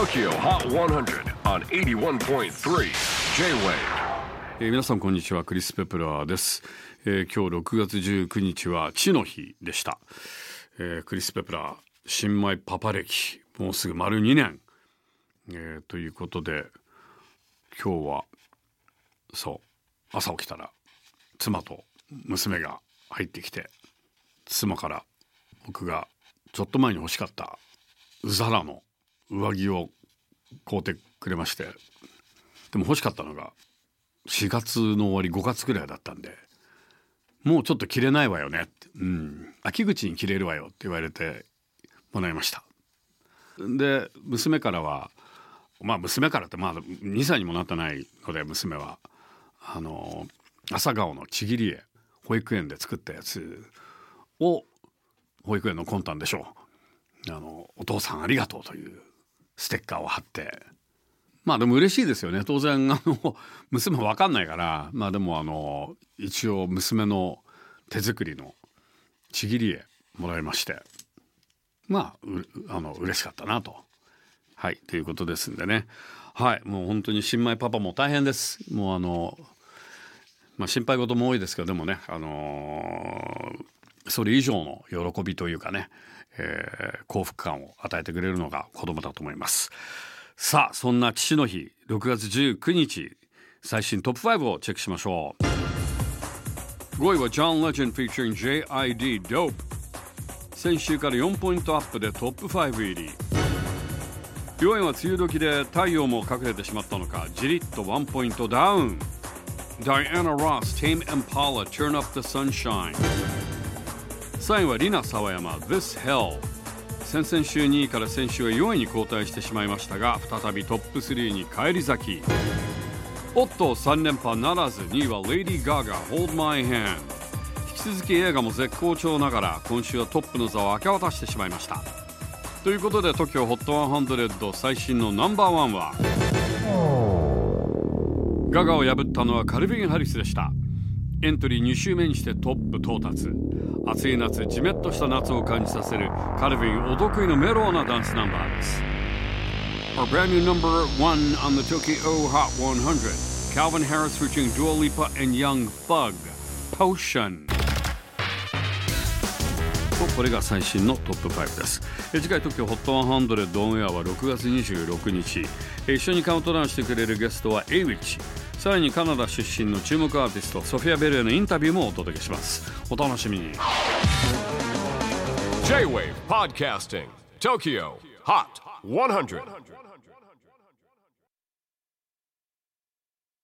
TOKYO HOT 100 on 81.3 J-WAVE えー皆さんこんにちはクリス・ペプラーです、えー今日6月19日は地の日でした、えークリス・ペプラー新米パパ歴もうすぐ丸2年、えーということで今日はそう朝起きたら妻と娘が入ってきて妻から僕がちょっと前に欲しかったザラの上着を買うてくれまして。でも欲しかったのが4月の終わり5月ぐらいだったんでもうちょっと着れないわよね。って、うん、秋口に着れるわよって言われてもらいました。で娘からはまあ娘からってまだ2歳にもなってないので娘はあの朝顔のちぎり絵保育園で作ったやつを保育園の魂胆でしょう。あのお父さんありがとうというステッカーを貼って。まあでも嬉しいですよね。当然あの娘わかんないから。まあでもあの一応娘の手作りのちぎり絵もらいまして。まあうあの嬉しかったなと。はいということですんでね。はいもう本当に新米パパも大変です。もうあのまあ心配事も多いですけどでもねあのそれ以上の喜びというかね、えー幸福感を与えてくれるのが子供だと思います。さあそんな父の日6月19日最新トップ5をチェックしましょう。5位は John Legend featuring JID Dope 先週から4ポイントアップでトップ5入り。4位は梅雨時で太陽も隠れてしまったのかじりっと1ポイントダウン。Diana Ross Tame Impala Turn Up the Sunshine 3位はリナ沢山 This Hell 先々週2位から先週は4位に後退してしまいましたが再びトップ3に返り咲き。おっと3連覇ならず2位は Lady Gaga Hold My Hand 引き続き映画も絶好調ながら今週はトップの座を明け渡してしまいました。ということで TOKIOHOT100 最新のナンバーワンはガガを破ったのはカルビン・ハリスでした。エントリー2週目にしてトップ到達。暑い夏ジメッとした夏を感じさせるカルビンお得意のメローなダンスナンバーです。Our brand new number one on the Tokyo Hot 100 Calvin Harris featuring Dua Lipa and Young Thug. Potion. とこれが最新のトップ5です。次回 TOKYOHOT100 オンエアは6月26日。一緒にカウントダウンしてくれるゲストは a w i c h さらにカナダ出身の注目アーティストソフィア・ベルへのインタビューもお届けします。お楽しみに。J-WAVE PODCASTING TOKYO HOT 100